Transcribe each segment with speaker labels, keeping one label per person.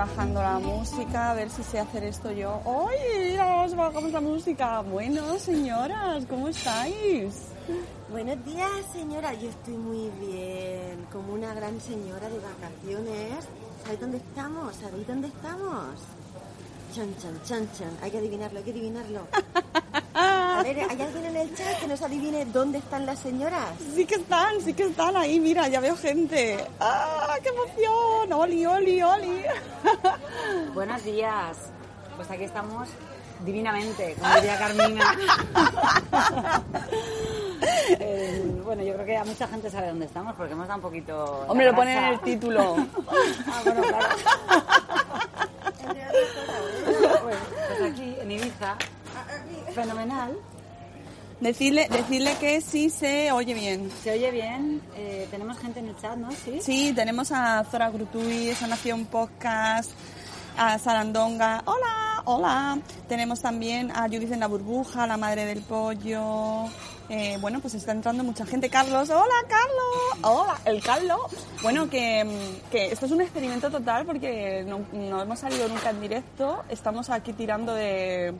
Speaker 1: Bajando la música, a ver si sé hacer esto yo. Nos bajamos la música. Bueno, señoras, ¿cómo estáis?
Speaker 2: Buenos días, señora. Yo estoy muy bien, como una gran señora de vacaciones. ¿Sabéis dónde estamos? ¿Sabéis dónde estamos? Chan, chan, chan, chan. Hay que adivinarlo, hay que adivinarlo. A ver, ¿hay alguien en el chat que nos adivine dónde están las señoras?
Speaker 1: Sí que están, sí que están ahí, mira, ya veo gente. ¡Ah, qué emoción! ¡Oli, oli, oli!
Speaker 3: Buenos días. Pues aquí estamos divinamente, como diría Carmina. Eh, bueno, yo creo que ya mucha gente sabe dónde estamos porque hemos dado un poquito.
Speaker 1: Hombre, lo ponen en el título.
Speaker 3: Ah, bueno, claro. Pues, pues aquí, en Ibiza. Fenomenal.
Speaker 1: Decirle, decirle que sí se oye bien.
Speaker 3: Se oye bien. Eh, tenemos gente en el chat, ¿no? Sí.
Speaker 1: Sí, tenemos a Zora Grutui, esa Nación Podcast, a Sarandonga, hola, hola. Tenemos también a Judith en la burbuja, la madre del pollo. Eh, bueno, pues está entrando mucha gente. Carlos, hola Carlos, hola, el Carlos. Bueno, que, que esto es un experimento total porque no, no hemos salido nunca en directo. Estamos aquí tirando de,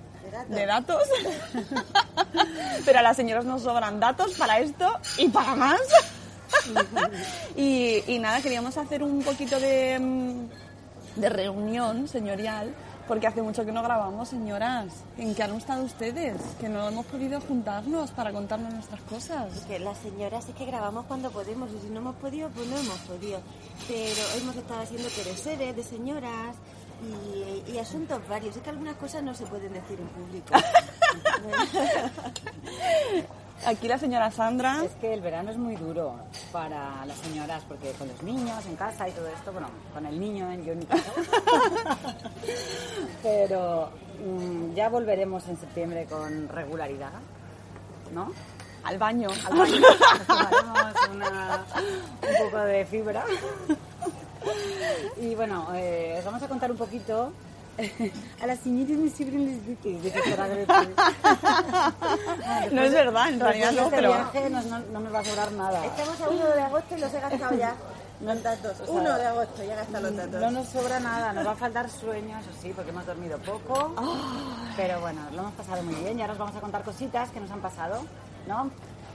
Speaker 1: de datos. Pero a las señoras nos sobran datos para esto y para más. y, y nada, queríamos hacer un poquito de, mm, de reunión señorial, porque hace mucho que no grabamos, señoras. ¿En qué han estado ustedes? Que no hemos podido juntarnos para contarnos nuestras cosas.
Speaker 2: Que las señoras es que grabamos cuando podemos y si no hemos podido, pues no hemos podido. Pero hemos estado haciendo quereseres de señoras y, y asuntos varios. Es que algunas cosas no se pueden decir en público.
Speaker 1: Aquí la señora Sandra.
Speaker 3: Es que el verano es muy duro para las señoras porque con los niños en casa y todo esto, bueno, con el niño en yo en mi casa. Pero mm, ya volveremos en septiembre con regularidad, ¿no?
Speaker 1: Al baño.
Speaker 3: Al baño. Nos tomaremos una- un poco de fibra. Y bueno, eh, os vamos a contar un poquito. A las señoritas me sirven los duques de que.
Speaker 1: No es verdad, en realidad no,
Speaker 3: este
Speaker 1: pero...
Speaker 3: viaje nos- no, no nos va a sobrar nada.
Speaker 2: Estamos a 1 de agosto y los he gastado ya. Los datos. 1 de agosto, ya he gastado los datos.
Speaker 3: No nos sobra nada, nos va a faltar sueño, eso sí, porque hemos dormido poco. Pero bueno, lo hemos pasado muy bien y ahora os vamos a contar cositas que nos han pasado, ¿no?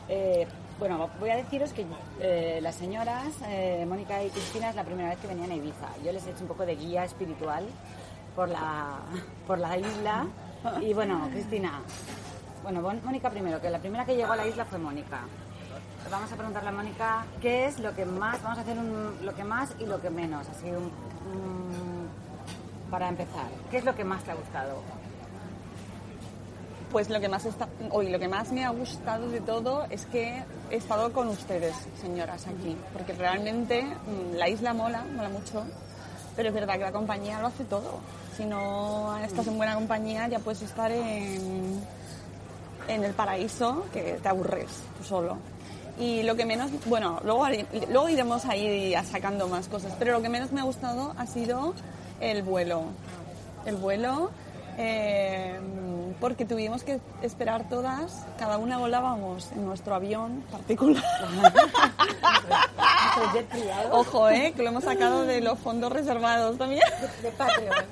Speaker 3: Eh, bueno, voy a deciros que eh, las señoras, eh, Mónica y Cristina, es la primera vez que venían a Ibiza. Yo les he hecho un poco de guía espiritual por la, por la isla. Y bueno, Cristina, bueno, Mónica primero, que la primera que llegó a la isla fue Mónica. Vamos a preguntarle a Mónica qué es lo que más, vamos a hacer un- lo que más y lo que menos, así un, un- para empezar. ¿Qué es lo que más te ha gustado?
Speaker 1: Pues lo que más hoy lo que más me ha gustado de todo es que he estado con ustedes, señoras, aquí, porque realmente mm, la isla mola, mola mucho, pero es verdad que la compañía lo hace todo. Si no estás en buena compañía, ya puedes estar en, en el paraíso que te aburres tú solo. Y lo que menos, bueno, luego, luego iremos ahí sacando más cosas, pero lo que menos me ha gustado ha sido el vuelo. El vuelo, eh, porque tuvimos que esperar todas, cada una volábamos en nuestro avión particular. Ojo, eh, que lo hemos sacado de los fondos reservados también.
Speaker 3: De Patreon.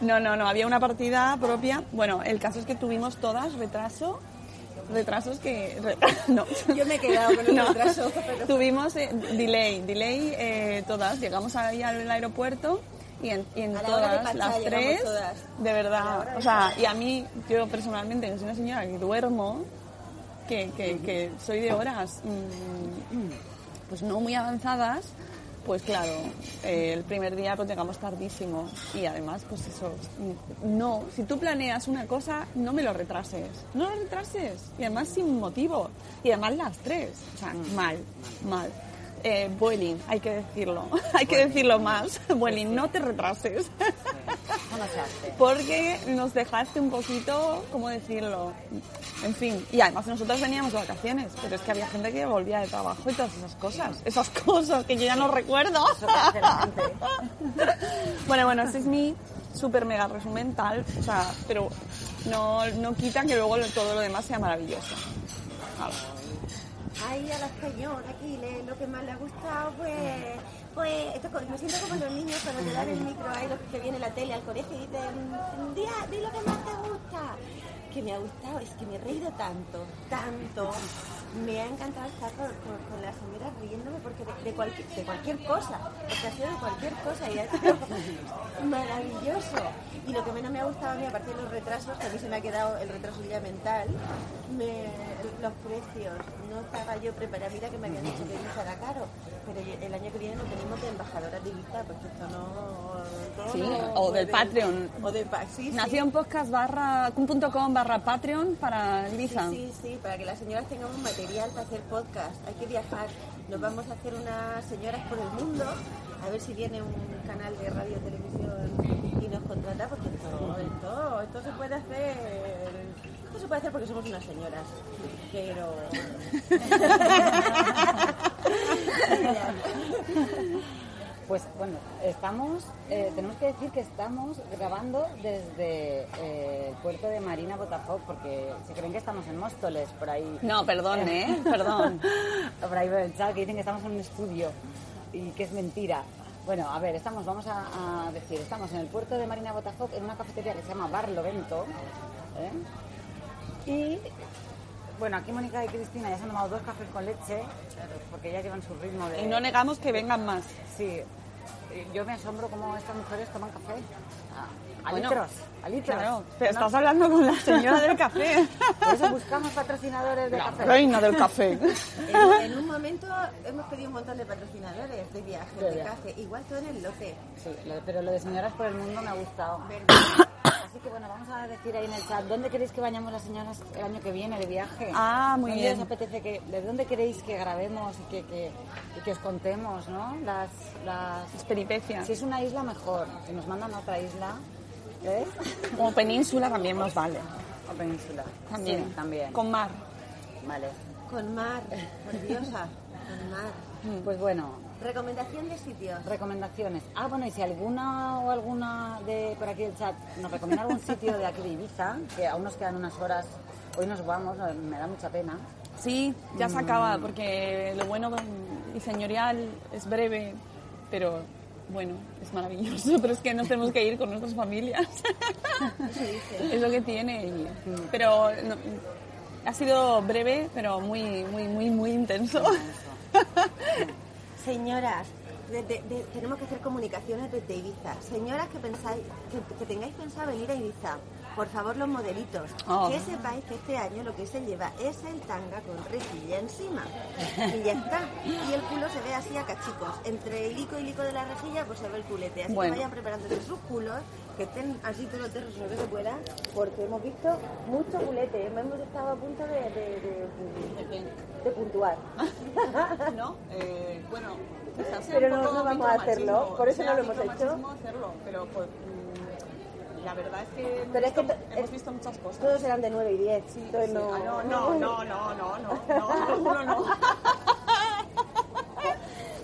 Speaker 1: No, no, no, había una partida propia. Bueno, el caso es que tuvimos todas retraso retrasos que... no.
Speaker 2: Yo me he quedado con el
Speaker 1: No.
Speaker 2: retraso, pero-
Speaker 1: Tuvimos eh, delay, delay eh, todas. Llegamos ahí al aeropuerto y en, y todas
Speaker 2: Pachá
Speaker 1: las tres,
Speaker 2: todas.
Speaker 1: de verdad.
Speaker 2: de
Speaker 1: O sea, y a mí, yo personalmente, que soy una señora que duermo, que, que, que soy de horas mm, pues no muy avanzadas, pues claro, eh, el primer día pues llegamos tardísimo. Y además pues eso, mm, no, si tú planeas una cosa, no me lo retrases, no lo retrases. Y además sin motivo. Y además las tres, o sea, mal, mal. Eh, Vueling, hay que decirlo, hay que decirlo más. Vueling, no te retrases. Porque nos dejaste un poquito, ¿cómo decirlo? En fin, y además nosotros veníamos de vacaciones, pero es que había gente que volvía de trabajo y todas esas cosas, esas cosas que yo ya no recuerdo. Bueno, bueno, ese es mi super mega resumen tal, o sea, pero no, no quita que luego todo lo demás sea maravilloso. Vale.
Speaker 2: Ay, a la señora aquí lo que más le ha gustado, pues, pues esto, me siento como los niños cuando te dan el micro, ahí los que viene la tele al colegio y dicen, di lo que más te gusta. Que me ha gustado, es que me he reído tanto, tanto. Me ha encantado estar con, con, con la señora riéndome porque de, de cualquier, de cualquier cosa, porque ha sido de cualquier cosa y ha sido maravilloso. Y lo que menos me ha gustado a mí, aparte de los retrasos, que a mí se me ha quedado el retraso ya mental, me- los precios. No estaba yo preparada. Mira que me habían dicho que Ibiza era caro, pero el año que viene no tenemos de embajadora de Ibiza, porque esto no...
Speaker 1: Sí,
Speaker 2: no
Speaker 1: o del Patreon.
Speaker 2: O de pa- sí, sí.
Speaker 1: Nacionpodcast barra, punto com barra Patreon para Ibiza.
Speaker 2: Sí, sí, sí, para que las señoras tengamos material para hacer podcast. Hay que viajar. Nos vamos a hacer unas señoras por el mundo. A ver si viene un canal de radio televisión y nos contrata, porque esto, esto, esto se puede hacer. Esto se puede hacer porque somos unas señoras. Pero.
Speaker 3: Pues bueno, estamos, eh, tenemos que decir que estamos grabando desde eh, el puerto de Marina Botafogo porque se creen que estamos en Móstoles, por ahí.
Speaker 1: No, perdón, ¿eh? Perdón.
Speaker 3: por ahí el chat que dicen que estamos en un estudio y que es mentira. Bueno, a ver, estamos, vamos a, a decir, estamos en el puerto de Marina Botafogo en una cafetería que se llama Bar Lovento. ¿eh? Y bueno, aquí Mónica y Cristina ya se han tomado dos cafés con leche, porque ya llevan su ritmo de...
Speaker 1: Y no negamos que vengan más.
Speaker 3: Sí, eh, yo me asombro cómo estas mujeres toman café a, a
Speaker 1: Bueno,
Speaker 3: litros, a litros.
Speaker 1: Claro, pero
Speaker 3: ¿no?
Speaker 1: estás hablando con la señora del café.
Speaker 3: Por eso buscamos patrocinadores de
Speaker 1: La
Speaker 3: café.
Speaker 1: reina del café.
Speaker 2: En, en un momento hemos pedido un montón de patrocinadores de viajes,
Speaker 3: De
Speaker 2: de
Speaker 3: viaje.
Speaker 2: café. Igual todo en el lote.
Speaker 3: Sí, lo- pero lo de señoras por el mundo me ha gustado. Así que bueno, vamos a decir ahí en el chat, ¿dónde queréis que vayamos las señoras el año que viene de viaje?
Speaker 1: Ah, muy
Speaker 3: ¿Dónde
Speaker 1: bien.
Speaker 3: os apetece que, ¿De dónde queréis que grabemos y que, que, y que os contemos, no? Las, las...
Speaker 1: Las peripecias.
Speaker 3: Si es una isla, mejor. Si nos mandan a otra isla, ¿ves?
Speaker 1: Como península también nos vale.
Speaker 3: O península.
Speaker 1: También.
Speaker 3: Sí, también.
Speaker 1: Con mar.
Speaker 3: Vale.
Speaker 2: Con mar, por diosa, con mar.
Speaker 3: Pues bueno,
Speaker 2: Recomendación de sitios.
Speaker 3: recomendaciones. Ah, bueno, y si alguna o alguna de por aquí del chat nos recomienda algún sitio de aquí de Ibiza, que aún nos quedan unas horas, hoy nos vamos, no, me da mucha pena.
Speaker 1: Sí, ya se acaba, porque lo bueno y señorial es breve, pero bueno, es maravilloso. Pero es que nos tenemos que ir con nuestras familias. es lo que tiene. y- pero no, ha sido breve, pero muy, muy, muy, muy intenso.
Speaker 2: Señoras, de- de- de- tenemos que hacer comunicaciones desde Ibiza. Señoras que pensáis, que, que tengáis pensado venir a Ibiza, por favor los modelitos,
Speaker 1: Oh.
Speaker 2: que sepáis que este año lo que se lleva es el tanga con rejilla encima. Y ya está. Y el culo se ve así a cachicos. Entre hilico y hilico de la rejilla, pues se ve el culete. Así
Speaker 1: Bueno.
Speaker 2: que vayan preparándose sus culos, que estén así todos tersos lo que se pueda, porque hemos visto mucho culete. Hemos estado a punto de, de, de, de puntuar.
Speaker 1: ¿No? Eh, bueno, quizás sea
Speaker 2: Pero
Speaker 1: un
Speaker 2: no-
Speaker 1: poco
Speaker 2: no vamos a hacerlo, por eso no lo hemos hecho.
Speaker 1: hacerlo, pero pues, mm, la verdad es que hemos,
Speaker 2: Pero es que
Speaker 1: visto, hemos visto muchas cosas.
Speaker 2: Todos eran de 9 y 10.
Speaker 1: Sí, sí.
Speaker 2: no,
Speaker 1: Ah, no, no, no, no, no, no, no, no, no.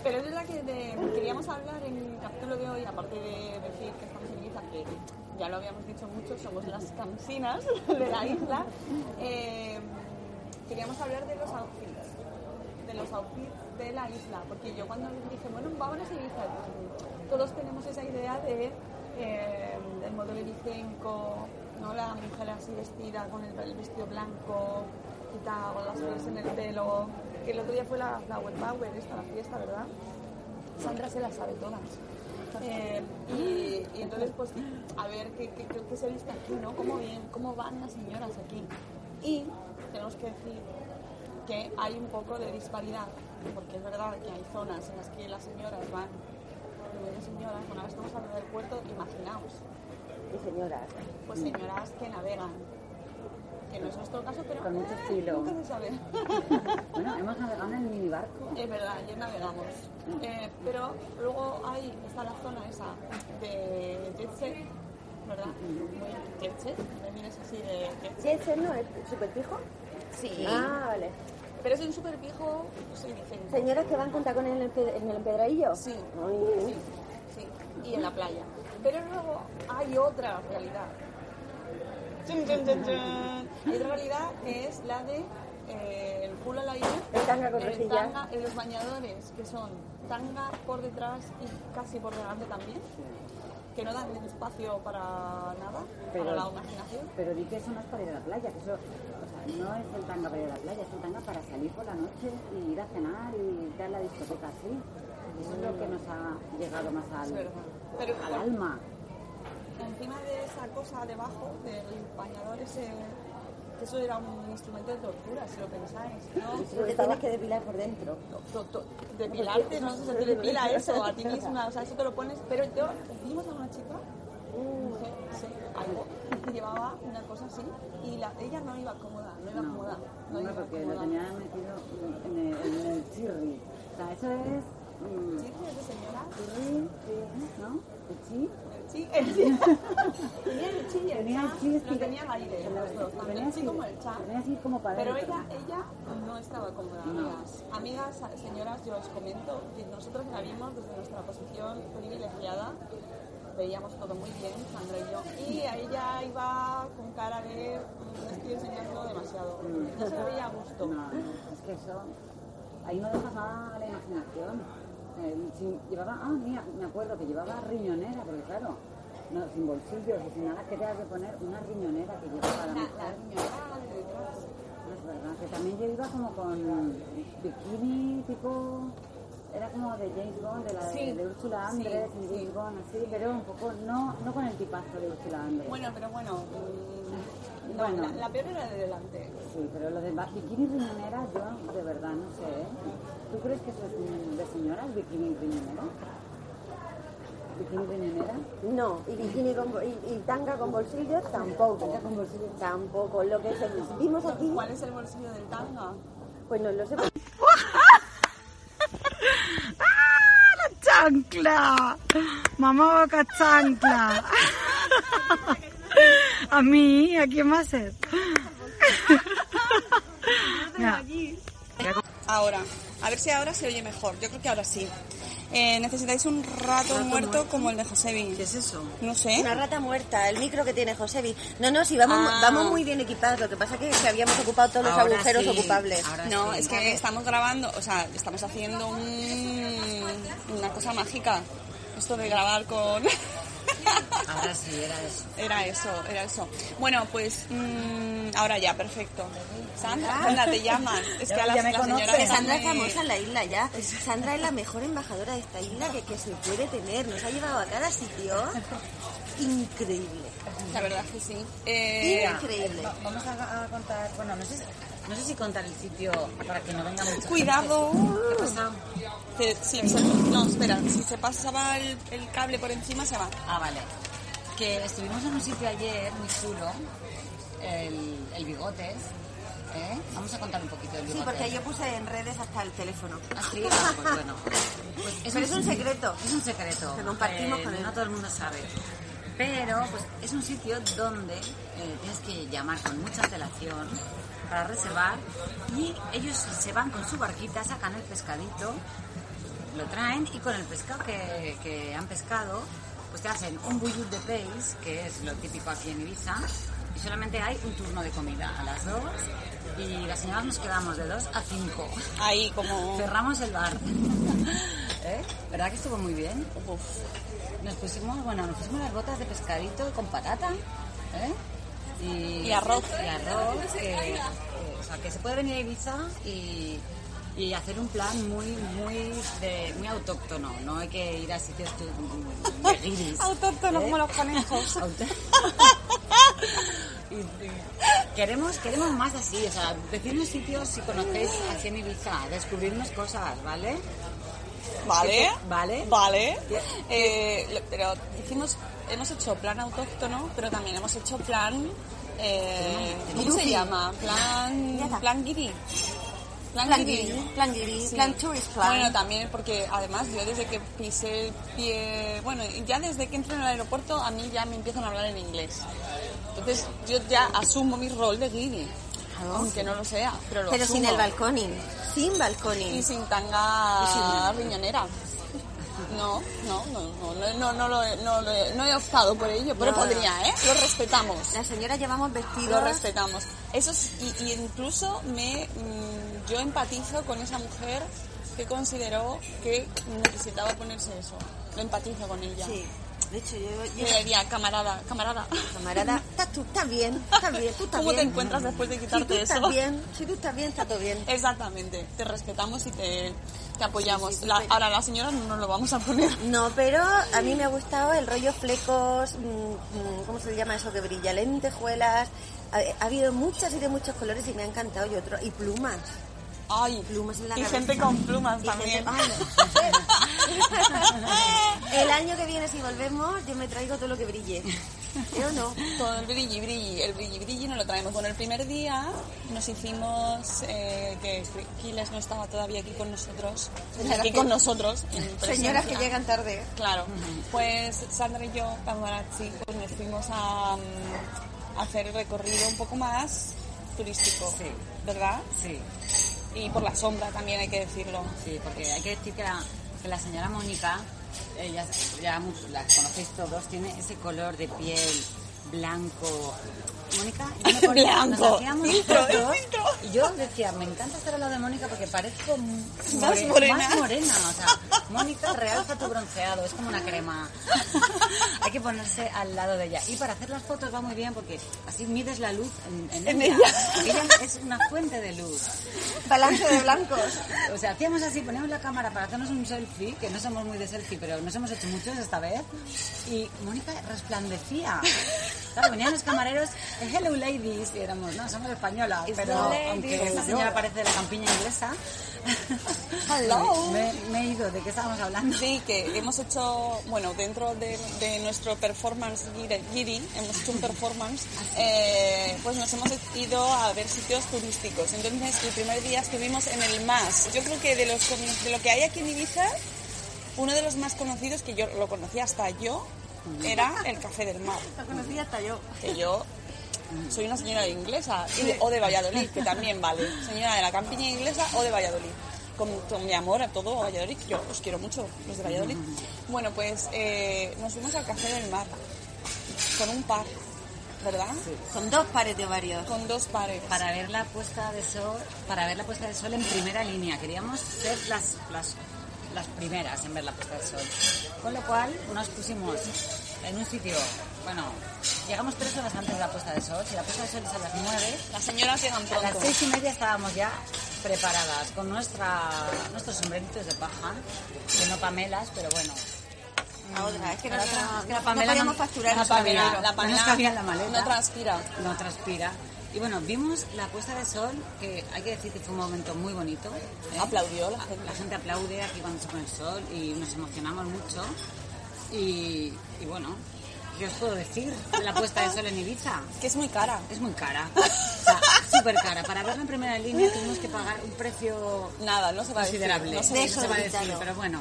Speaker 1: Pero es verdad que de- queríamos hablar en el capítulo de hoy, aparte de decir que estamos en Ibiza, que ya lo habíamos dicho mucho, somos las camsinas de la isla, eh, queríamos hablar de los outfits, de los outfits de la isla, porque yo cuando dije, bueno, vámonos a Ibiza, todos tenemos esa idea de eh, el modelo ibicenco, ¿no? la mujer así vestida con el, vestido blanco, quitado las flores en el pelo. Que el otro día fue la Flower Power, esta, la fiesta, ¿verdad? Sandra se las sabe todas. Eh, y, y entonces, pues, a ver qué, qué, qué- qué se viste aquí, ¿no? ¿Cómo, bien, ¿Cómo van las señoras aquí? Y tenemos que decir que hay un poco de disparidad, porque es verdad que hay zonas en las que las señoras van, de señoras, una vez estamos hablando del puerto, imaginaos,
Speaker 4: Y señoras,
Speaker 1: pues señoras que navegan, que no es nuestro caso, pero
Speaker 4: Con mucho estilo.
Speaker 1: nunca se sabe.
Speaker 4: bueno, hemos navegado en el mini barco.
Speaker 1: Es verdad, ayer navegamos. Eh, pero luego ahí está la zona esa de jet set, ¿verdad? Muy jet set, me mires así de jet set.
Speaker 2: ¿Ese no es súper fijo?
Speaker 1: Sí.
Speaker 2: Ah, vale.
Speaker 1: Pero es un súper no sé, dicen.
Speaker 2: ¿Señoras que van con tacones en el, en el empedradillo?
Speaker 1: Sí,
Speaker 2: Ay.
Speaker 1: sí, sí. Y en la playa. Pero luego hay otra realidad. Chun, chun, chun, chun. Hay otra realidad que es la de eh, el culo al aire.
Speaker 2: El tanga con
Speaker 1: el tanga en los bañadores, que son tanga por detrás y casi por delante también. Que no dan espacio para nada,
Speaker 4: Pero-
Speaker 1: para la imaginación.
Speaker 4: Pero di que eso no es para ir a la playa, que eso o sea, no es el tanga para ir a la playa, es el tanga para salir por la noche y ir a cenar y ir a la discoteca así. Eso es lo que nos ha llegado más.
Speaker 1: Pero
Speaker 4: al alma.
Speaker 1: Encima de esa cosa debajo del bañador ese que eso era un instrumento de tortura si lo pensáis ¿no?
Speaker 2: Lo que tienes que depilar por dentro.
Speaker 1: To- to- depilarte no sé si se te depila eso a ti misma o sea eso te lo pones pero yo vimos a una chica mujer sí, algo que llevaba una cosa así y la, ella no iba cómoda no iba
Speaker 4: No,
Speaker 1: cómoda no
Speaker 4: no,
Speaker 1: iba
Speaker 4: porque lo
Speaker 1: cómoda
Speaker 4: tenía metido en el, en el chirri. O sea, eso es... mm, ¿no? El.
Speaker 1: Sí, tenía el chi y el
Speaker 4: Tenía
Speaker 1: cha,
Speaker 4: el chi
Speaker 1: lo
Speaker 4: estira-
Speaker 1: tenía al aire, los dos, tanto el chi como el cha.
Speaker 4: tenía así como para
Speaker 1: Pero ella, ella no estaba cómoda,
Speaker 4: No.
Speaker 1: amigas. Amigas, señoras, yo os comento que nosotros la vimos desde nuestra posición privilegiada. Veíamos todo muy bien, Sandra y yo. Y a ella iba con cara de "Mm, me estoy enseñando demasiado. No se veía a gusto.
Speaker 4: No, no, es que eso, ahí no dejas nada a la imaginación. Eh, llevaba, ah, mira, me acuerdo que llevaba riñonera, porque claro, no, sin bolsillos y sin nada, que tenga que poner una riñonera que llevaba la
Speaker 1: La, riñonera de detrás.
Speaker 4: No es verdad, que también yo iba como con bikini tipo, era como de James Bond, de, la, de-
Speaker 1: Sí,
Speaker 4: de Úrsula Andrés,
Speaker 1: sí.
Speaker 4: James Bond, así, pero un poco, no, no con el tipazo de Úrsula Andrés.
Speaker 1: Bueno, pero bueno. mm, no,
Speaker 4: Bueno.
Speaker 1: la, la peor era de delante.
Speaker 4: Sí, pero lo de bikini riñonera, yo de verdad no sé. ¿eh? ¿Tú crees que eso es mm, de señoras, bikini riñonera? ¿Bikini riñonera?
Speaker 2: No, y bikini con, y, y tanga con bolsillos tampoco.
Speaker 4: Tanga con bolsillos.
Speaker 2: Tampoco. Lo que se- vimos aquí,
Speaker 1: ¿Cuál es el bolsillo del tanga?
Speaker 2: pues no lo sé.
Speaker 5: chancla. Mamá vaca chancla. A mí, ¿a quién más es?
Speaker 1: Ahora, a ver si ahora se oye mejor. Yo creo que ahora sí. Eh, necesitáis un rato, muerto, como el de Josebi.
Speaker 3: ¿Qué es eso?
Speaker 1: No sé.
Speaker 2: Una rata muerta, el micro que tiene Josebi. No, no, sí, vamos,
Speaker 1: Ah.
Speaker 2: vamos muy bien equipados. Lo que pasa es que habíamos ocupado todos los agujeros
Speaker 3: sí,
Speaker 2: ocupables.
Speaker 3: ahora
Speaker 1: No,
Speaker 3: sí.
Speaker 1: es que estamos grabando, o sea, estamos haciendo un- una cosa mágica. Esto de grabar con...
Speaker 3: Ahora sí, era eso.
Speaker 1: Era eso, era eso. Bueno, pues mm, ahora ya, perfecto. Sandra, Sandra, te llaman. Es que a las,
Speaker 4: Ya me
Speaker 1: la señora.
Speaker 2: Que Sandra es famosa en la isla ya. Sandra es la mejor embajadora de esta isla que, que se puede tener. Nos ha llevado a cada sitio increíble.
Speaker 1: La verdad que sí. Eh,
Speaker 2: Increíble.
Speaker 3: Va- Vamos a, a contar, bueno, no sé, si- no sé si contar el sitio para que no venga mucha
Speaker 1: Cuidado.
Speaker 3: gente. ¿Qué pasa?
Speaker 1: que- sí, no, espera, si se pasaba el, el cable por encima se va.
Speaker 3: Ah, vale. Que estuvimos en un sitio ayer muy chulo, el, el Bigotes. ¿eh? Vamos a contar un poquito del
Speaker 2: Sí,
Speaker 3: Bigotes.
Speaker 2: porque yo puse en redes hasta el teléfono.
Speaker 3: Así, ah, pues bueno. Pues
Speaker 2: Pero es un secreto.
Speaker 3: Es un secreto.
Speaker 2: Que compartimos
Speaker 3: eh,
Speaker 2: con él.
Speaker 3: No todo el mundo sabe. Pero pues es un sitio donde eh, tienes que llamar con mucha antelación para reservar y ellos se van con su barquita, sacan el pescadito, lo traen y con el pescado que, que han pescado pues te hacen un bullut de peix, que es lo típico aquí en Ibiza, y solamente hay un turno de comida a las dos y las señoras nos quedamos de dos a cinco.
Speaker 1: Ahí como...
Speaker 3: Cerramos el bar. ¿Eh? ¿Verdad que estuvo muy bien?
Speaker 1: Uf.
Speaker 3: Nos pusimos, bueno, nos pusimos las botas de pescadito con patata. ¿eh? Y,
Speaker 1: Y arroz.
Speaker 3: y arroz, que, o sea, que se puede venir a Ibiza y, y hacer un plan muy muy de, muy autóctono, no hay que ir a sitios de guiris.
Speaker 1: Autóctonos
Speaker 3: ¿eh?
Speaker 1: como los conejos.
Speaker 3: Y- y queremos queremos más así, o sea, decirnos sitios si conocéis aquí en Ibiza, descubrirnos cosas, ¿vale?
Speaker 1: Vale.
Speaker 3: Vale.
Speaker 1: Vale. Eh, pero hicimos, hemos hecho plan autóctono, pero también hemos hecho plan. Eh, ¿Cómo se llama? Plan. Plan guiri. Plan,
Speaker 2: Plan
Speaker 1: guiri.
Speaker 2: guiri, plan guiri,
Speaker 1: Sí.
Speaker 2: plan tourist plan.
Speaker 1: Bueno, también porque además yo desde que pisé el pie, bueno, ya desde que entré en el aeropuerto a mí ya me empiezan a hablar en inglés. Entonces yo ya asumo mi rol de guiri, aunque no lo sea, pero lo
Speaker 2: Pero sin el balconing. Sin balconing.
Speaker 1: Y sin tanga riñonera. No, no, no, no, no, no, no, lo he- no, lo he- no he optado por ello, pero
Speaker 2: No,
Speaker 1: podría, ¿eh? Lo respetamos.
Speaker 2: La señora llevamos
Speaker 1: Lo
Speaker 2: vestidos.
Speaker 1: respetamos. Eso es, y, y incluso me, mm, yo empatizo con esa mujer que consideró que necesitaba ponerse eso. Lo empatizo con ella.
Speaker 2: Sí. De hecho, yo, yo
Speaker 1: Le diría, camarada, camarada.
Speaker 2: camarada, estás tú, estás bien, estás bien, tú estás
Speaker 1: ¿Cómo te encuentras después de
Speaker 2: Si tú
Speaker 1: quitarte
Speaker 2: estás
Speaker 1: eso?
Speaker 2: bien, si tú estás bien, está todo bien.
Speaker 1: Exactamente, te respetamos y te, te apoyamos.
Speaker 2: Sí, sí,
Speaker 1: La-
Speaker 2: pero-
Speaker 1: ahora la señora no nos lo vamos a poner.
Speaker 2: No, pero a mí me ha gustado el rollo flecos, mm, mm, ¿cómo se llama eso que brilla? Lentejuelas. Ha, ha habido muchas y de muchos colores y me ha encantado y otro y plumas.
Speaker 1: Ay,
Speaker 2: Plumas en la
Speaker 1: y
Speaker 2: cabeza.
Speaker 1: gente con plumas
Speaker 2: Y
Speaker 1: también.
Speaker 2: gente- el año que viene si volvemos yo me traigo todo lo que brille. Yo no.
Speaker 1: Todo el brilli brilli, el brilli brilli nos lo traemos. Bueno, el primer día nos hicimos, eh, que Quiles no estaba todavía aquí con nosotros,
Speaker 2: Señoras
Speaker 1: aquí
Speaker 2: que-
Speaker 1: con nosotros.
Speaker 2: Señoras que llegan tarde.
Speaker 1: Claro, pues Sandra y yo, Camarazzi, pues nos fuimos a, mm, a hacer el recorrido un poco más turístico,
Speaker 3: Sí.
Speaker 1: ¿verdad?
Speaker 3: Sí.
Speaker 1: Y por la sombra también hay que decirlo.
Speaker 3: Sí, porque hay que decir que la, que la señora Mónica, ella ya mu- la conocéis todos, tiene ese color de piel blanco. Mónica, yo me ponía-
Speaker 1: Blanco.
Speaker 3: nos hacíamos fotos y yo decía, me encanta estar al lado de Mónica porque parezco m-
Speaker 1: Más
Speaker 3: more-
Speaker 1: morena.
Speaker 3: más morena, o sea, Mónica realza tu bronceado, es como una crema. Hay que ponerse al lado de ella. Y para hacer las fotos va muy bien porque así mides la luz en, en
Speaker 1: En
Speaker 3: ella.
Speaker 1: ella.
Speaker 3: Ella es una fuente de luz.
Speaker 2: Balance de blancos.
Speaker 3: O sea, hacíamos así, poníamos la cámara para hacernos un selfie, que no somos muy de selfie, pero nos hemos hecho muchos esta vez. Y Mónica resplandecía. Claro, venían los camareros, hello ladies, y éramos, no, somos españolas, pero aunque esta señora parece de la campiña inglesa.
Speaker 1: Hello.
Speaker 3: Me, me he ido, ¿de qué estábamos hablando?
Speaker 1: Sí, que hemos hecho, bueno, dentro de, de nuestro performance Giri, hemos hecho un performance, eh, pues nos hemos ido a ver sitios turísticos. Entonces, el primer día estuvimos en el MAS. Yo creo que de, los, de lo que hay aquí en Ibiza, uno de los más conocidos, que yo lo conocía hasta yo, era el Café del Mar.
Speaker 2: Lo conocí hasta yo.
Speaker 1: Que yo soy una señora inglesa y de- o de Valladolid, que también vale. Señora de la campiña inglesa o de Valladolid. Con, con mi amor a todo a Valladolid, yo os quiero mucho, los de Valladolid. Bueno, pues eh, nos fuimos al Café del Mar con un par, ¿verdad?
Speaker 2: Con dos pares de ovarios.
Speaker 1: Con dos pares.
Speaker 3: Para ver la puesta de sol, para ver la puesta de sol en primera línea. Queríamos ser las, las, las primeras en ver la puesta de sol. Con lo cual nos pusimos en un sitio, bueno, llegamos tres horas antes de la puesta de sol. Si la puesta de sol es a las nueve,
Speaker 1: Las señoras llegan
Speaker 3: a las seis y media estábamos ya preparadas con nuestra, nuestros sombreritos de paja, que no pamelas, pero bueno.
Speaker 2: La otra, es que no,
Speaker 3: La otra,
Speaker 2: no-
Speaker 3: es que la
Speaker 2: no
Speaker 3: Pamela no-
Speaker 2: facturar
Speaker 3: la Pamela-
Speaker 1: la Pamela
Speaker 3: en la maleta.
Speaker 1: no transpira.
Speaker 3: No transpira. Y bueno, vimos la puesta de sol, que hay que decir que fue un momento muy bonito. ¿eh?
Speaker 1: Aplaudió la gente.
Speaker 3: La gente aplaude aquí cuando se pone el sol y nos emocionamos mucho. Y, y bueno, ¿qué os puedo decir de la puesta de sol en Ibiza?
Speaker 1: Que es muy cara.
Speaker 3: Es muy cara. O sea, súper cara. Para verla en primera línea tuvimos que pagar un precio
Speaker 1: Nada, no se va a decir.
Speaker 3: considerable.
Speaker 1: No
Speaker 3: No
Speaker 1: se
Speaker 3: va a decir, pero bueno.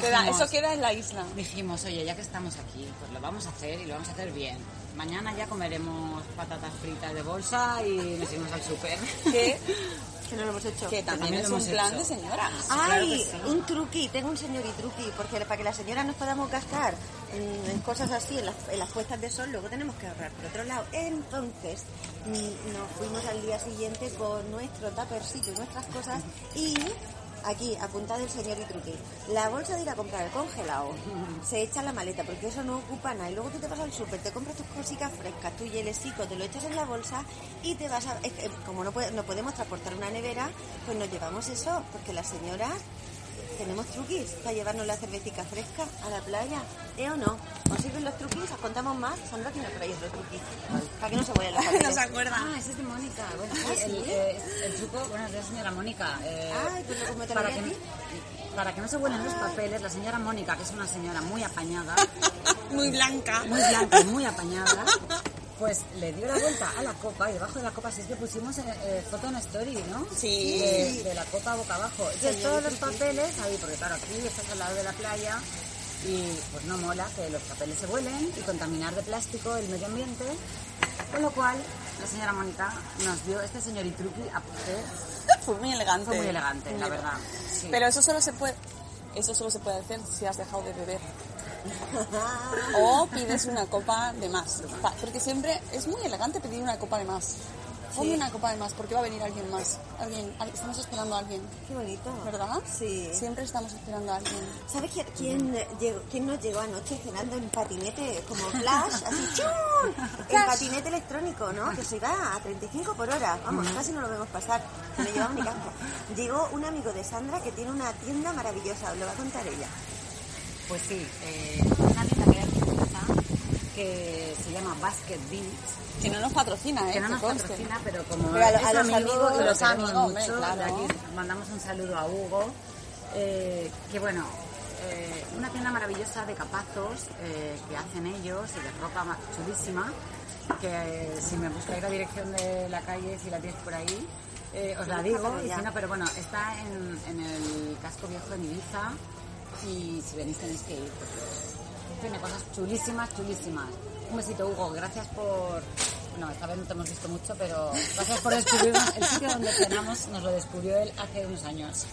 Speaker 1: Queda-
Speaker 3: dijimos-
Speaker 1: eso queda en la isla.
Speaker 3: Dijimos, oye, ya que estamos aquí, pues lo vamos a hacer y lo vamos a hacer bien. Mañana ya comeremos patatas fritas de bolsa y nos iremos al súper.
Speaker 1: Que,
Speaker 2: Que no lo hemos hecho.
Speaker 1: que también,
Speaker 3: también
Speaker 1: es un plan
Speaker 3: hecho.
Speaker 1: de señoras.
Speaker 3: claro
Speaker 2: Ay,
Speaker 3: sí.
Speaker 2: un truqui, tengo un señor y truqui, porque para que las señoras nos podamos gastar en cosas así, en las, en las puestas de sol, luego tenemos que ahorrar por otro lado. Entonces, mm, nos fuimos al día siguiente con nuestro tapercito y nuestras cosas y aquí, apuntado el señor Itruqui. La bolsa de ir a comprar el congelado se echa la maleta porque eso no ocupa nada. Y luego tú te vas al súper, te compras tus cositas frescas, tu hielesico, te lo echas en la bolsa y te vas a... como no, puede- no podemos transportar una nevera, pues nos llevamos eso, porque las señoras tenemos truquis para llevarnos la cervecita fresca a la playa. ¿Eh o no? ¿Os sirven los truquis? ¿Os contamos más? Sandra tiene por ahí otro truquis. Para que no se vuelen los papeles.
Speaker 3: Ah, ese es de Mónica. Bueno, sí,
Speaker 2: Ah,
Speaker 3: eh, el truco, bueno, es de la señora Mónica. eh,
Speaker 2: Ay, pues lo
Speaker 3: para,
Speaker 2: doy
Speaker 3: que,
Speaker 2: ti.
Speaker 3: para que no se vuelen los papeles, la señora Mónica, que es una señora muy apañada,
Speaker 1: Muy blanca.
Speaker 3: muy blanca y muy apañada, pues le dio la vuelta a la copa y debajo de la copa, si es que pusimos eh, eh, foto en story, ¿no?
Speaker 1: Sí.
Speaker 3: De, de la copa boca abajo. Entonces todos los papeles ahí, porque claro, aquí estás al lado de la playa y pues no mola que los papeles se vuelen y contaminar de plástico el medio ambiente. Con lo cual, la señora Mónica nos dio este señor Itruqui a.
Speaker 1: Fue muy elegante.
Speaker 3: Fue muy elegante, la verdad. sí.
Speaker 1: Pero eso solo se puede, eso solo se puede hacer si has dejado de beber. o pides una copa de más. Porque siempre es muy elegante pedir una copa de más. Ponme una copa de más porque va a venir alguien más. Alguien, al- estamos esperando a alguien.
Speaker 2: Qué bonito.
Speaker 1: ¿Verdad?
Speaker 2: Sí.
Speaker 1: Siempre estamos esperando a alguien.
Speaker 2: ¿Sabes quién, llegó- quién nos llegó anoche cenando en patinete como flash? Así, ¡chum! En patinete electrónico, ¿no? Que se iba a 35 por hora. Vamos, casi no lo vemos pasar. Lo llevaba mi casco. Llegó un amigo de Sandra que tiene una tienda maravillosa. Os lo va a contar ella.
Speaker 3: Pues sí, eh, una tienda que hay aquí en que se llama Basket Beats.
Speaker 1: Que no nos patrocina, ¿eh?
Speaker 3: que no nos
Speaker 1: conste.
Speaker 3: patrocina, pero como
Speaker 2: Pero a lo-
Speaker 3: es
Speaker 2: a los
Speaker 3: amigo
Speaker 2: amigos,
Speaker 3: y lo
Speaker 1: los amigos, hombre,
Speaker 3: mucho,
Speaker 1: claro.
Speaker 3: de aquí mandamos un saludo a Hugo, eh, que bueno, eh, una tienda maravillosa de capazos eh, que hacen ellos y de ropa ma- chulísima, que si me buscáis la dirección de la calle, si la tienes por ahí, os la digo, y si no, pero bueno, está en, en el casco viejo de Ibiza y si venís tenéis que ir. porque Tiene cosas chulísimas, chulísimas. Un besito, Hugo. Gracias por... No, esta vez no te hemos visto mucho, pero gracias por descubrirnos. El sitio donde cenamos nos lo descubrió él hace unos años.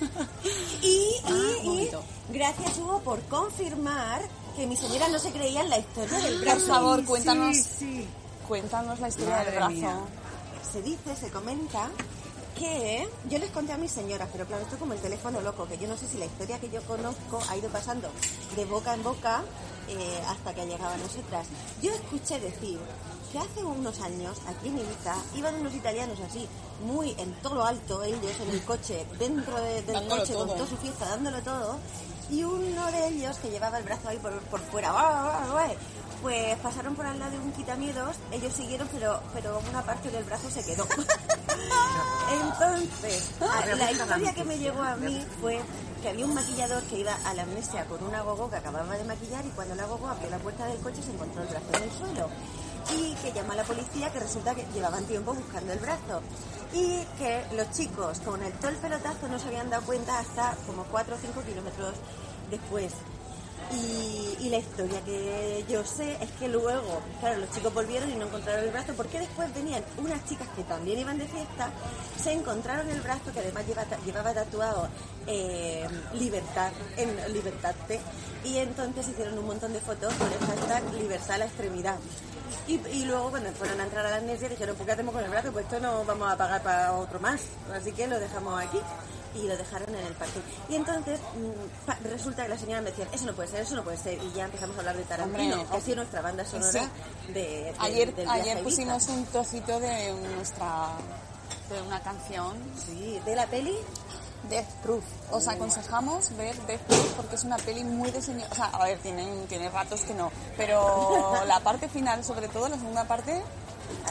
Speaker 2: Y,
Speaker 3: Ah,
Speaker 2: y,
Speaker 3: un
Speaker 2: y gracias Hugo por confirmar que mi señora no se creía en la historia del brazo.
Speaker 1: Por favor, cuéntanos,
Speaker 3: sí.
Speaker 1: cuéntanos la historia
Speaker 3: Madre
Speaker 1: del brazo.
Speaker 3: mía.
Speaker 2: se dice, se comenta que yo les conté a mis señoras, pero claro, esto es como el teléfono loco, que yo no sé si la historia que yo conozco ha ido pasando de boca en boca eh, hasta que ha llegado a nosotras. Yo escuché decir que hace unos años, aquí en Ibiza, iban unos italianos así, muy en todo lo alto, ellos en el coche, dentro de- del coche, con
Speaker 1: todo.
Speaker 2: toda su fiesta, dándolo todo, y uno de ellos que llevaba el brazo ahí por, por fuera, pues pasaron por al lado de un quitamiedos, ellos siguieron, pero, pero una parte del brazo se quedó. Entonces, a- la historia que me llegó a mí fue que había un maquillador que iba a la amnesia con una gogo que acababa de maquillar y cuando la gogo abrió la puerta del coche se encontró el brazo en el suelo. Y que llamó a la policía que resulta que llevaban tiempo buscando el brazo. Y que los chicos con el todo el pelotazo no se habían dado cuenta hasta como 4 o 5 kilómetros después. Y, la historia que yo sé es que luego, claro, los chicos volvieron y no encontraron el brazo, porque después venían unas chicas que también iban de fiesta, se encontraron el brazo que además lleva llevaba tatuado eh, libertad, en libertad y entonces hicieron un montón de fotos con el hashtag libertad a la extremidad. Y, luego cuando fueron a entrar a la amnesia dijeron, ¿por qué hacemos con el brazo? Pues esto no vamos a pagar para otro más, así que lo dejamos aquí y lo dejaron en el parque. Y entonces mm, pa- resulta que la señora me decía, eso no puede ser, eso no puede ser. Y ya empezamos a hablar de Tarantino,
Speaker 1: Hombre,
Speaker 2: que ha sido nuestra banda sonora
Speaker 1: Sí.
Speaker 2: de, de-
Speaker 1: Ayer,
Speaker 2: del
Speaker 1: ayer pusimos un trocito de nuestra de una canción
Speaker 2: Sí, de la peli.
Speaker 1: Death Proof. Os aconsejamos ver Death Proof porque es una peli muy de señor. O sea, a ver, tiene, tiene ratos que no. Pero la parte final, sobre todo la segunda parte,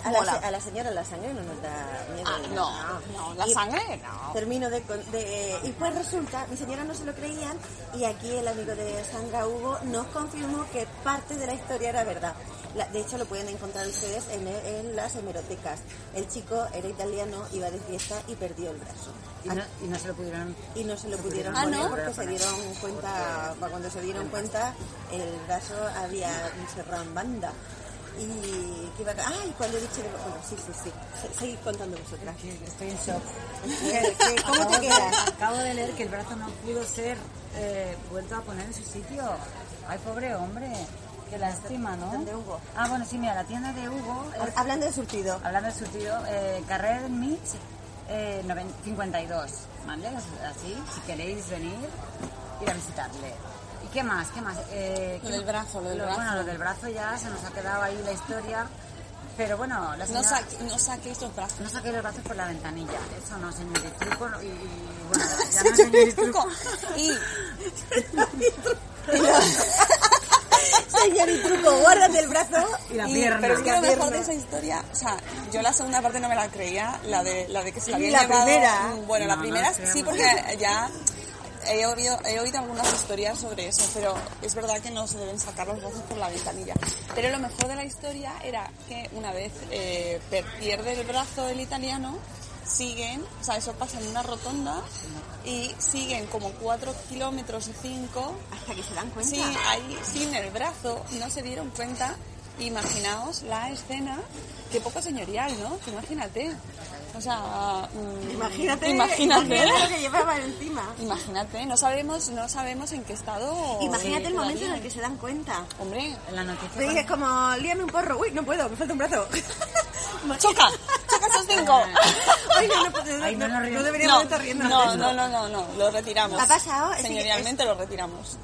Speaker 2: A la, a señora la sangre no nos da miedo.
Speaker 1: Ah, no, no, la
Speaker 2: Y
Speaker 1: sangre no.
Speaker 2: Termino de, con- de- Y pues resulta, mi señora no se lo creían y aquí el amigo de Sandra Hugo nos confirmó que parte de la historia era verdad. La- de hecho, lo pueden encontrar ustedes en, en las hemerotecas. El chico era italiano, iba de fiesta y perdió el brazo.
Speaker 3: Y no, y no se lo pudieron...
Speaker 2: Y no se lo pudieron
Speaker 1: Ah,
Speaker 2: poner
Speaker 1: ¿no?
Speaker 2: porque se dieron cuenta, cuando se dieron cuenta, el brazo había cerrado en banda. Y iba a... ¡Ay! Cuando he dicho... Bueno, sí, sí, sí. Se- Seguid contando vosotras.
Speaker 3: Estoy en shock.
Speaker 2: ¿Qué- qué- ¿Cómo
Speaker 3: Acabo
Speaker 2: te
Speaker 3: de-
Speaker 2: quedas?
Speaker 3: acabo de leer que el brazo no pudo ser eh, vuelto a poner en su sitio. Ay, pobre hombre. Qué lástima, ¿no?
Speaker 2: ¿Dónde Hugo?
Speaker 3: Ah, bueno, sí, mira, la tienda de Hugo... es-
Speaker 2: Hablando de surtido.
Speaker 3: hablando de surtido, eh, Carrer Mitch eh, noven- 52. ¿vale? Así, si queréis venir, ir a visitarle. ¿Y qué más? ¿Qué más? Eh,
Speaker 1: Lo
Speaker 3: ¿qué-
Speaker 1: del brazo, lo del brazo.
Speaker 3: Bueno, lo del brazo ya se nos ha quedado ahí la historia. Pero bueno, la
Speaker 1: No,
Speaker 3: señora...
Speaker 1: saque- no saquéis los brazos.
Speaker 3: No saquéis los brazos por la ventanilla. Eso no, señor truco. Y, y bueno, ya no señor y truco.
Speaker 1: Y
Speaker 2: Señor y truco, guárdate el brazo.
Speaker 3: Y la
Speaker 1: Y-
Speaker 3: pierna.
Speaker 1: pero es que
Speaker 2: La
Speaker 1: lo mejor de esa historia, o sea, yo la segunda parte no me la creía, la de, la de que se la había
Speaker 2: la
Speaker 1: llevado.
Speaker 2: primera.
Speaker 1: Bueno, la
Speaker 3: No, no
Speaker 1: primera
Speaker 3: creemos.
Speaker 1: sí, porque ya he oído, he oído algunas historias sobre eso, pero es verdad que no se deben sacar los brazos por la ventanilla. Pero lo mejor de la historia era que una vez eh, pierde el brazo el italiano, siguen, o sea, eso pasa en una rotonda y siguen como 4 kilómetros o 5
Speaker 2: Hasta que se dan cuenta.
Speaker 1: Sí, ahí sin el brazo no se dieron cuenta. Imaginaos la escena, qué poco señorial, ¿no? Imagínate. O sea, mm,
Speaker 2: Imagínate,
Speaker 1: imagínate,
Speaker 2: lo que llevaban encima.
Speaker 1: imagínate, no sabemos, no sabemos en qué estado.
Speaker 2: Imagínate el momento en el que se dan cuenta.
Speaker 1: Hombre,
Speaker 3: En la noticia...
Speaker 2: Te dices como, líame un porro. Uy, no puedo, me falta un brazo.
Speaker 1: choca, choca esos cinco.
Speaker 2: Ay, no, no, puedo,
Speaker 3: Ay, no
Speaker 2: no, no
Speaker 1: No,
Speaker 2: estar riendo.
Speaker 1: no, no, no, no, no, lo retiramos.
Speaker 2: Ha pasado,
Speaker 1: Señorialmente lo retiramos.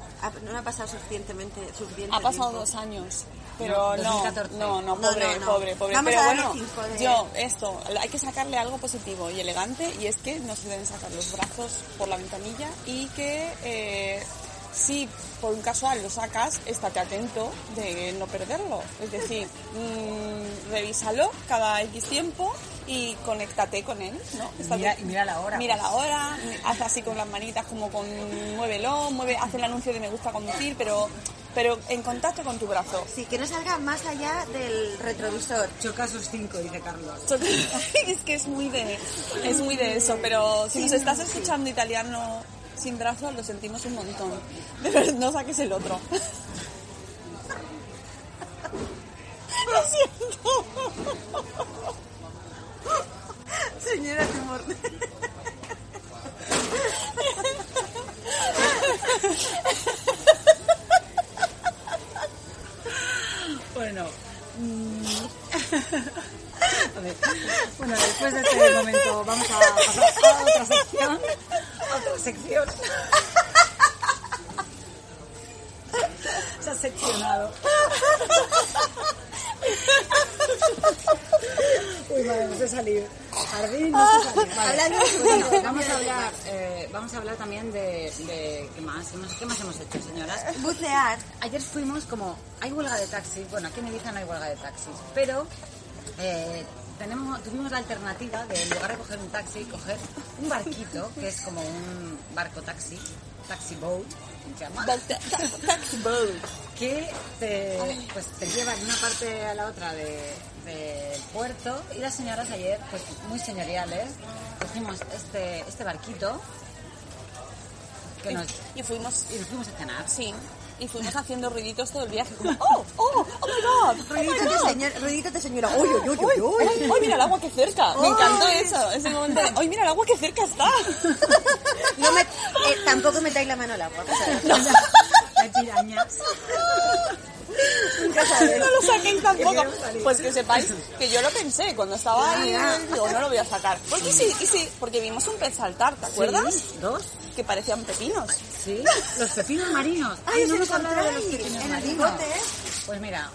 Speaker 2: No me ha pasado suficientemente, suficiente
Speaker 1: Ha pasado
Speaker 2: tiempo.
Speaker 1: dos años, pero
Speaker 3: No,
Speaker 1: no,
Speaker 3: 2014.
Speaker 1: no, pobre,
Speaker 2: no, no.
Speaker 1: pobre, pobre.
Speaker 2: Vamos
Speaker 1: pero bueno,
Speaker 2: de-
Speaker 1: yo, esto, hay que sacarle algo positivo y elegante y es que no se deben sacar los brazos por la ventanilla y que eh, si por un casual lo sacas, estate atento de no perderlo. Es decir, mm, revísalo cada X tiempo y conéctate con él, ¿no?
Speaker 3: Mira- y mira la hora,
Speaker 1: Mira
Speaker 3: pues.
Speaker 1: la hora, haz así con las manitas como con muévelo, mueve, haz el anuncio de me gusta conducir, pero, pero en contacto con tu brazo.
Speaker 2: Sí, que no salga más allá del retrovisor.
Speaker 3: Choca sus cinco, dice Carlos.
Speaker 1: es que es muy de es muy de eso, pero si nos estás escuchando italiano sin brazo, lo sentimos un montón. Pero no saques el otro. Lo siento.
Speaker 2: Señora Timor.
Speaker 3: Bueno, mm, a ver, bueno, después de este momento vamos a pasar a otra sección. Otra sección. Se ha seccionado. Uy, vale, no sé salir. Jardín, no sé salir. Vale.
Speaker 2: Hablando de su
Speaker 3: Bueno,
Speaker 2: vida.
Speaker 3: vamos a hablar, eh, vamos a hablar también de, de ¿qué más? Hemos- ¿Qué más hemos hecho, señoras?
Speaker 2: Bucear.
Speaker 3: Ayer fuimos como, hay huelga de taxis, bueno, aquí en Ibiza no hay huelga de taxis, pero eh, tenemos, tuvimos la alternativa de en lugar de coger un taxi, coger un barquito, que es como un barco taxi, taxi boat, se llama,
Speaker 1: Taxi boat.
Speaker 3: que te, pues, te lleva de una parte a la otra de- del puerto y las señoras ayer, pues muy señoriales, cogimos este, este barquito que nos,
Speaker 1: Y fuimos,
Speaker 3: y nos fuimos a cenar.
Speaker 1: sí, y fuimos haciendo ruiditos todo el viaje, como, oh, oh, oh my god, oh
Speaker 2: Ruiditos de, señor, de señora. Uy, uy, uy, uy, uy.
Speaker 1: ¡Ay, mira el agua que cerca! Me encantó eso, ese momento de, ¡ay, mira el agua que cerca está!
Speaker 2: No me, eh, tampoco metáis la mano al agua.
Speaker 3: Hay pirañas.
Speaker 1: No lo saquéis tampoco. Pues que sepáis que yo lo pensé cuando estaba ahí, digo, no lo voy a sacar. Porque sí, y sí, porque vimos un pez saltar, ¿te acuerdas?
Speaker 3: Sí, ¿Dos?
Speaker 1: Que parecían pepinos.
Speaker 3: Sí. Los pepinos marinos.
Speaker 2: Ay, os
Speaker 3: no hemos hablado de los pepinos
Speaker 2: en el
Speaker 3: marinos.
Speaker 2: bigote.
Speaker 3: Pues mira,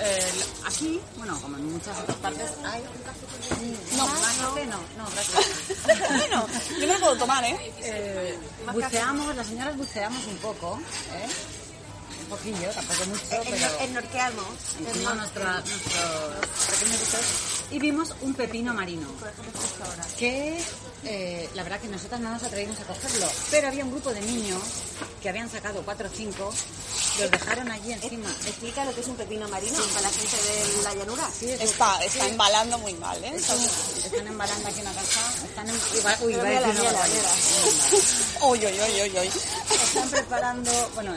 Speaker 3: eh, aquí, bueno, como en muchas otras partes, hay...
Speaker 1: No.
Speaker 3: ¿Más café? No, no, gracias.
Speaker 1: bueno, yo me lo puedo tomar, ¿eh?
Speaker 3: Eh, buceamos, las señoras buceamos un poco, ¿eh? Poquillo, tampoco mucho,
Speaker 2: En,
Speaker 3: pero...
Speaker 2: en Norqueamos.
Speaker 3: Hicimos nuestra, nuestros pequeños buceos y vimos un pepino marino que eh, la verdad que nosotras no nos atrevimos a cogerlo pero había un grupo de niños que habían sacado cuatro o cinco los dejaron allí encima
Speaker 2: Explica lo que es un pepino marino para la gente de la llanura.
Speaker 3: Sí,
Speaker 1: Está, está embalando muy mal, ¿eh?
Speaker 3: están embalando aquí en la casa están en, iba- uy, iba a
Speaker 2: Mira,
Speaker 3: decir una
Speaker 2: mira,
Speaker 3: barbaridad.
Speaker 1: Uy, uy, uy, uy, uy.
Speaker 3: están preparando bueno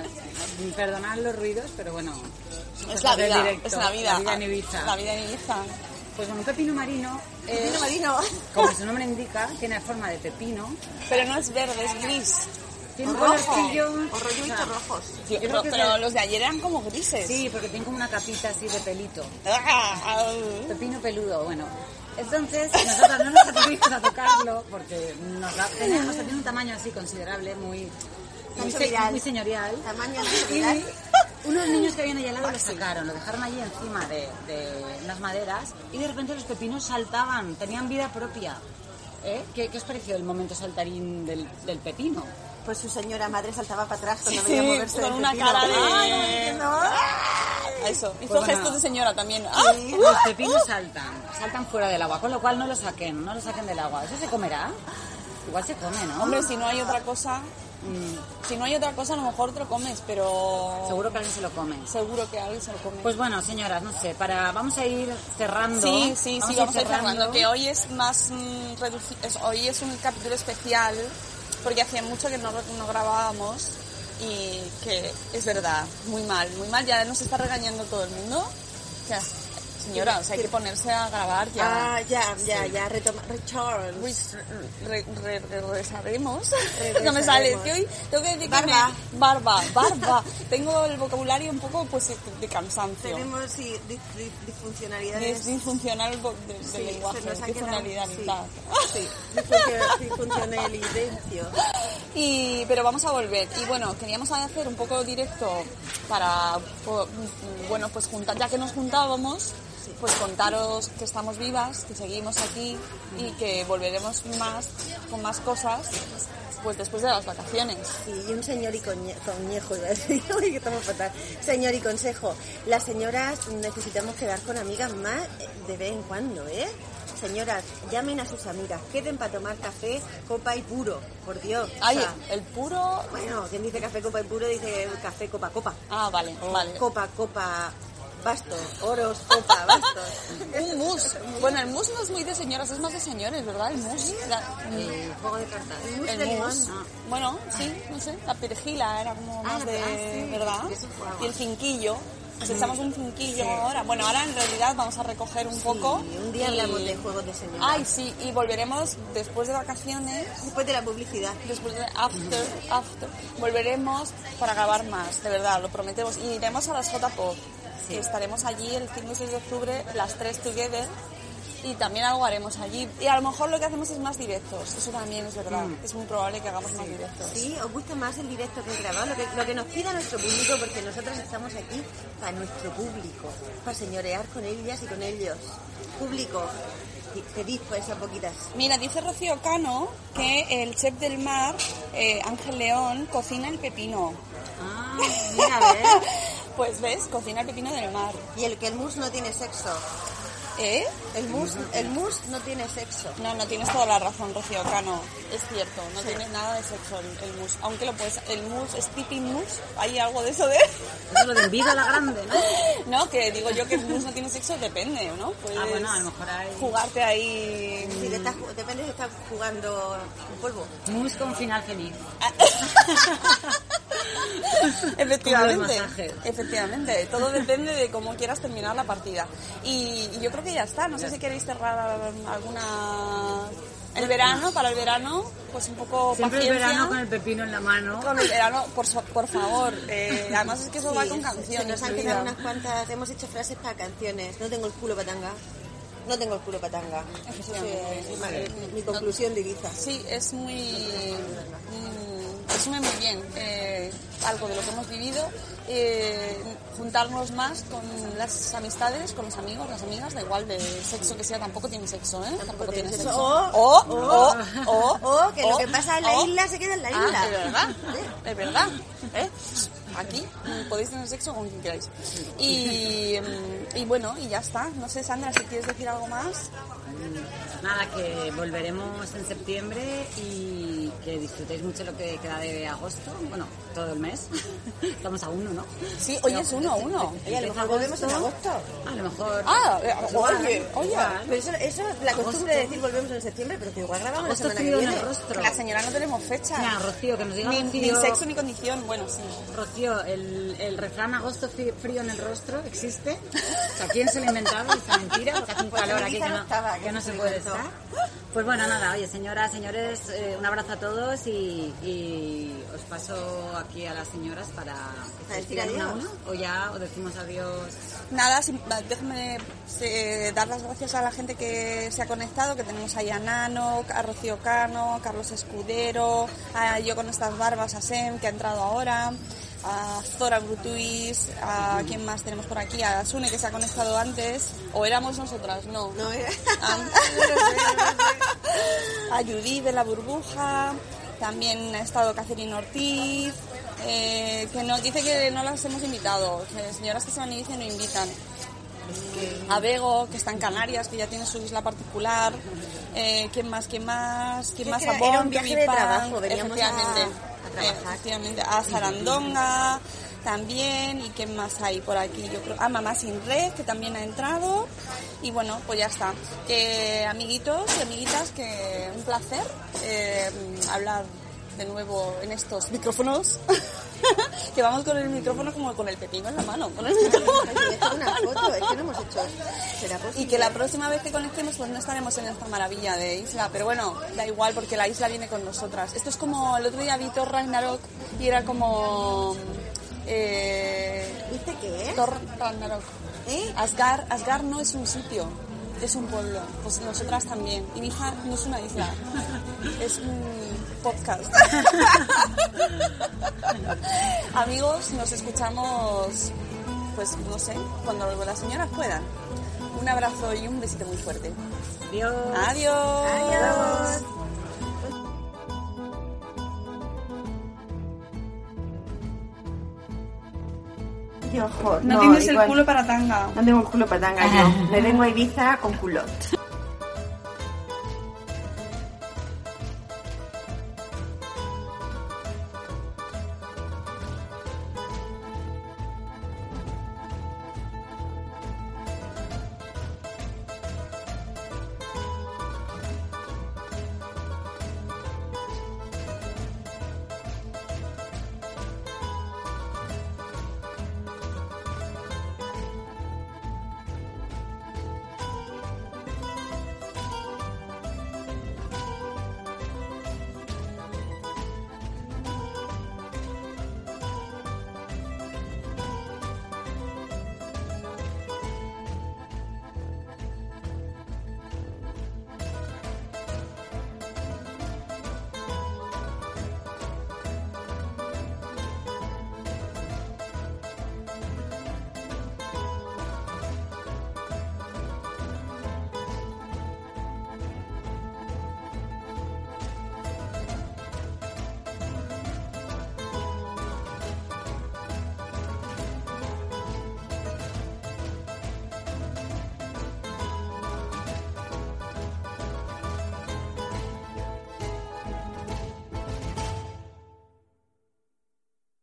Speaker 3: perdonad los ruidos pero bueno
Speaker 1: Es la vida,
Speaker 3: directo,
Speaker 1: es la vida.
Speaker 3: la vida en Ibiza
Speaker 1: La vida en Ibiza.
Speaker 3: pues bueno un pepino marino es,
Speaker 2: Pepino marino.
Speaker 3: como su nombre indica tiene forma de pepino
Speaker 1: Pero no es verde, es gris.
Speaker 3: Tiene un colorcillo.
Speaker 2: O rollitos rojos.
Speaker 3: Yo
Speaker 1: pero, los de ayer eran como grises.
Speaker 3: Sí, porque tiene como una capita así de pelito.
Speaker 1: Ah,
Speaker 3: Pepino peludo, bueno. Entonces, nosotros no nos atrevimos a tocarlo porque nos da, tenemos tiene un tamaño así considerable, muy, muy, muy señorial.
Speaker 2: Tamaño
Speaker 3: Y
Speaker 2: señorial.
Speaker 3: unos niños que habían ahí al lado lo sacaron, lo dejaron allí encima de, de unas maderas y de repente los pepinos saltaban, tenían vida propia. ¿Eh? ¿Qué, qué os pareció el momento saltarín del, del pepino?
Speaker 2: Pues su señora madre saltaba para atrás cuando
Speaker 1: Sí,
Speaker 2: veía moverse
Speaker 1: con una
Speaker 2: pepino.
Speaker 1: cara de-
Speaker 2: Ay, no me entiendo.
Speaker 1: Eso, hizo
Speaker 3: Pues bueno.
Speaker 1: gestos de señora también. ¡Ah!
Speaker 3: Los pepinos saltan, saltan fuera del agua, con lo cual no lo saquen, no lo saquen del agua. ¿Eso se comerá? Igual se come, ¿no?
Speaker 1: Hombre, si no hay otra cosa, si no hay otra cosa, a lo mejor te lo comes, pero
Speaker 3: Seguro que alguien se lo come.
Speaker 1: seguro que alguien se lo come.
Speaker 3: Pues bueno, señoras, no sé, para vamos a ir cerrando.
Speaker 1: Sí, sí, sí,
Speaker 3: a
Speaker 1: vamos a ir cerrando. Que hoy es más mm, es- hoy es un capítulo especial porque hacía mucho que no, no grabábamos y que es verdad, muy mal, muy mal. Ya nos está regañando todo el mundo. Señora, o sea, hay que ponerse a grabar ya.
Speaker 2: Ah, ya, ya, ya, retoma.
Speaker 1: Pues, re- re- re- regresaremos.
Speaker 2: Regresaremos.
Speaker 1: no me sale. Es que hoy tengo que decir que me-
Speaker 2: Barba.
Speaker 1: barba, barba. tengo el vocabulario un poco pues de cansancio.
Speaker 2: Tenemos sí, dis- dis-
Speaker 1: Es
Speaker 2: disfuncionalidades.
Speaker 1: disfuncional el vo- de- del
Speaker 2: Sí,
Speaker 1: lenguaje, disfuncionalidad.
Speaker 2: Sí, disfuncio- disfuncionalidencio.
Speaker 1: Y, pero vamos a volver. Y bueno, queríamos hacer un poco directo para, bueno, pues juntar, ya que nos juntábamos, pues contaros que estamos vivas, que seguimos aquí y que volveremos más, con más cosas, pues después de las vacaciones.
Speaker 2: Sí, y un señor y coñejo, iba a decir, que estamos fatal. Señor y consejo, las señoras necesitamos quedar con amigas más de vez en cuando, ¿eh? Señoras, llamen a sus amigas, queden para tomar café, copa y puro, por Dios. O
Speaker 1: Ay,
Speaker 2: sea,
Speaker 1: el puro...
Speaker 2: bueno, quien dice café, copa y puro dice café, copa, copa.
Speaker 1: Ah, vale,
Speaker 2: O
Speaker 1: vale.
Speaker 2: Copa, copa, bastos, oros, copa, bastos.
Speaker 1: Un mus. Bueno, el mus no es muy de señoras, es más de señores, ¿verdad? El mus.
Speaker 2: El juego de cartas. El mus
Speaker 1: el
Speaker 2: de
Speaker 1: mus.
Speaker 2: limón.
Speaker 1: Bueno, sí, no sé. La perejila era como más
Speaker 2: Ah,
Speaker 1: de...
Speaker 2: ah, sí.
Speaker 1: ¿Verdad? Y el cinquillo. Nos echamos un cinquillo ahora. Bueno, ahora en realidad vamos a recoger un poco.
Speaker 2: Y un día
Speaker 1: y-
Speaker 2: hablamos de juegos de señoras.
Speaker 1: Ay, sí, y volveremos después de vacaciones,
Speaker 2: Después de la publicidad.
Speaker 1: después de after, after, volveremos para grabar más, de verdad, lo prometemos. Y iremos a las J-Pop, que estaremos allí el 5 y 6 de octubre, las tres together, y también algo haremos allí. Y a lo mejor lo que hacemos es más directos, eso también es verdad, es muy probable que hagamos más directos.
Speaker 2: Sí, os gusta más el directo que el grabado, lo que, lo que nos pida nuestro público, porque nosotros estamos aquí para nuestro público, para señorear con ellas y con ellos. Público, pedid pues esas poquitas.
Speaker 1: Mira, dice Rocío Cano que el chef del mar, eh, Ángel León, cocina el pepino.
Speaker 3: Ah, mira, a ver.
Speaker 1: Pues ves, cocina pepino del mar.
Speaker 2: Y el que el mus no tiene sexo.
Speaker 1: ¿Eh?
Speaker 2: El mus, el mus no tiene sexo.
Speaker 1: No, no tienes toda la razón, Rocío Cano. Es cierto, no tiene nada de sexo el, el mus. Aunque lo puedes, el mus es tipping mus, hay algo de eso de...
Speaker 3: Eso lo de envidia la grande, ¿no?
Speaker 1: No, que digo yo que el mus no tiene sexo, depende, ¿no? Puedes
Speaker 3: Ah, bueno, a lo mejor hay...
Speaker 1: jugarte ahí...
Speaker 2: Si te estás, depende si estás jugando un polvo.
Speaker 3: Mus con final feliz.
Speaker 1: Efectivamente,
Speaker 3: los masajes.
Speaker 1: efectivamente, todo depende de cómo quieras terminar la partida. Y, y yo creo que ya está, no sé si queréis cerrar alguna... El verano, para el verano, pues un poco
Speaker 3: Siempre el verano con el pepino en la mano.
Speaker 1: Con el verano, por, so- por favor. eh, además es que eso va
Speaker 2: Sí,
Speaker 1: con canciones.
Speaker 2: Se nos han quedado unas cuantas, hemos hecho frases para canciones. No tengo el culo patanga. No tengo el culo patanga. Esa
Speaker 1: Efectivamente.
Speaker 2: es mi, mi conclusión de Ibiza.
Speaker 1: Sí, es muy... resume muy bien eh, algo de lo que hemos vivido. eh, juntarnos más con las amistades, con los amigos, las amigas, da igual de sexo que sea, tampoco tiene sexo, ¿eh? Tampoco tiene sexo. O, o, o,
Speaker 2: O que lo
Speaker 1: o,
Speaker 2: que pasa en la
Speaker 1: o.
Speaker 2: isla se queda en la
Speaker 1: Ah,
Speaker 2: isla.
Speaker 1: es verdad, es verdad. Aquí mm, podéis tener sexo con quien queráis. Y, mm, y bueno, y ya está. No sé, Sandra, si quieres decir algo más.
Speaker 3: Nada, que volveremos en septiembre y que disfrutéis mucho lo que queda de agosto. Bueno, todo el mes. Estamos a uno, ¿no?
Speaker 1: Sí, hoy es uno, uno.
Speaker 2: A lo mejor volvemos en agosto.
Speaker 3: A lo mejor.
Speaker 1: Ah, eh, oye, oye.
Speaker 2: Pero eso, eso la costumbre de decir volvemos en septiembre, pero que igual grabamos la semana que viene.
Speaker 1: señora no tenemos fecha.
Speaker 3: Mira, Rocío, que nos diga
Speaker 1: Ni, sexo ni condición. Bueno, sí.
Speaker 3: Rocío, el, el refrán agosto frí- frío en el rostro existe. O sea, ¿quién se lo ha inventado esa mentira? Porque hace un
Speaker 2: Pues
Speaker 3: calor aquí que
Speaker 2: no
Speaker 3: que no
Speaker 2: se
Speaker 3: puede estar. Pues bueno, nada, oye, señoras, señores, eh, un abrazo a todos y, y os paso aquí a las señoras para que se
Speaker 2: decir
Speaker 3: una a
Speaker 2: adiós.
Speaker 3: una, o ya os decimos adiós.
Speaker 1: Nada, sim- déjame eh, dar las gracias a la gente que se ha conectado, que tenemos ahí a Nano, a Rocío Cano, Carlos Escudero, a yo con estas barbas, a Sem, que ha entrado ahora, a Zora Brutuis, a quién más tenemos por aquí, a Sune, que se ha conectado antes, o éramos nosotras, no.
Speaker 2: No, era-
Speaker 1: a Judith de la burbuja, también ha estado Catherine Ortiz, eh, que nos dice que no las hemos invitado, que señoras que se van y dicen no invitan. A Bego, que está en Canarias, que ya tiene su isla particular. Eh, ¿Quién más? ¿Quién más? ¿Quién más? A
Speaker 2: era un viaje de trabajo, veníamos a trabajar.
Speaker 1: A Sarandonga también, y quién más hay por aquí, yo creo, a Mamá Sin Red, que también ha entrado, y bueno, pues ya está. Que amiguitos y amiguitas, que un placer eh, hablar de nuevo en estos micrófonos, que vamos con el micrófono como con el pepino en la mano, con el micrófono.
Speaker 2: Hay que hacer una foto, es que no hemos hecho.
Speaker 1: Y que la próxima vez que conectemos pues no estaremos en esta maravilla de isla, pero bueno, da igual porque la isla viene con nosotras. Esto es como el otro día vi Thor Ragnarok y era como... Eh,
Speaker 2: ¿Viste qué?
Speaker 1: Thor Ragnarok.
Speaker 2: ¿Eh?
Speaker 1: Asgard, Asgard no es un sitio, es un pueblo. Pues nosotras también. Ibiza no es una isla, es un podcast. Amigos, nos escuchamos, pues no sé, cuando las señoras puedan. Un abrazo y un besito muy fuerte.
Speaker 3: Adiós.
Speaker 1: Adiós.
Speaker 2: Adiós.
Speaker 6: Yo, jo,
Speaker 1: No, tienes el culo para tanga.
Speaker 6: No tengo el culo para tanga yo. Me vengo a Ibiza con culot.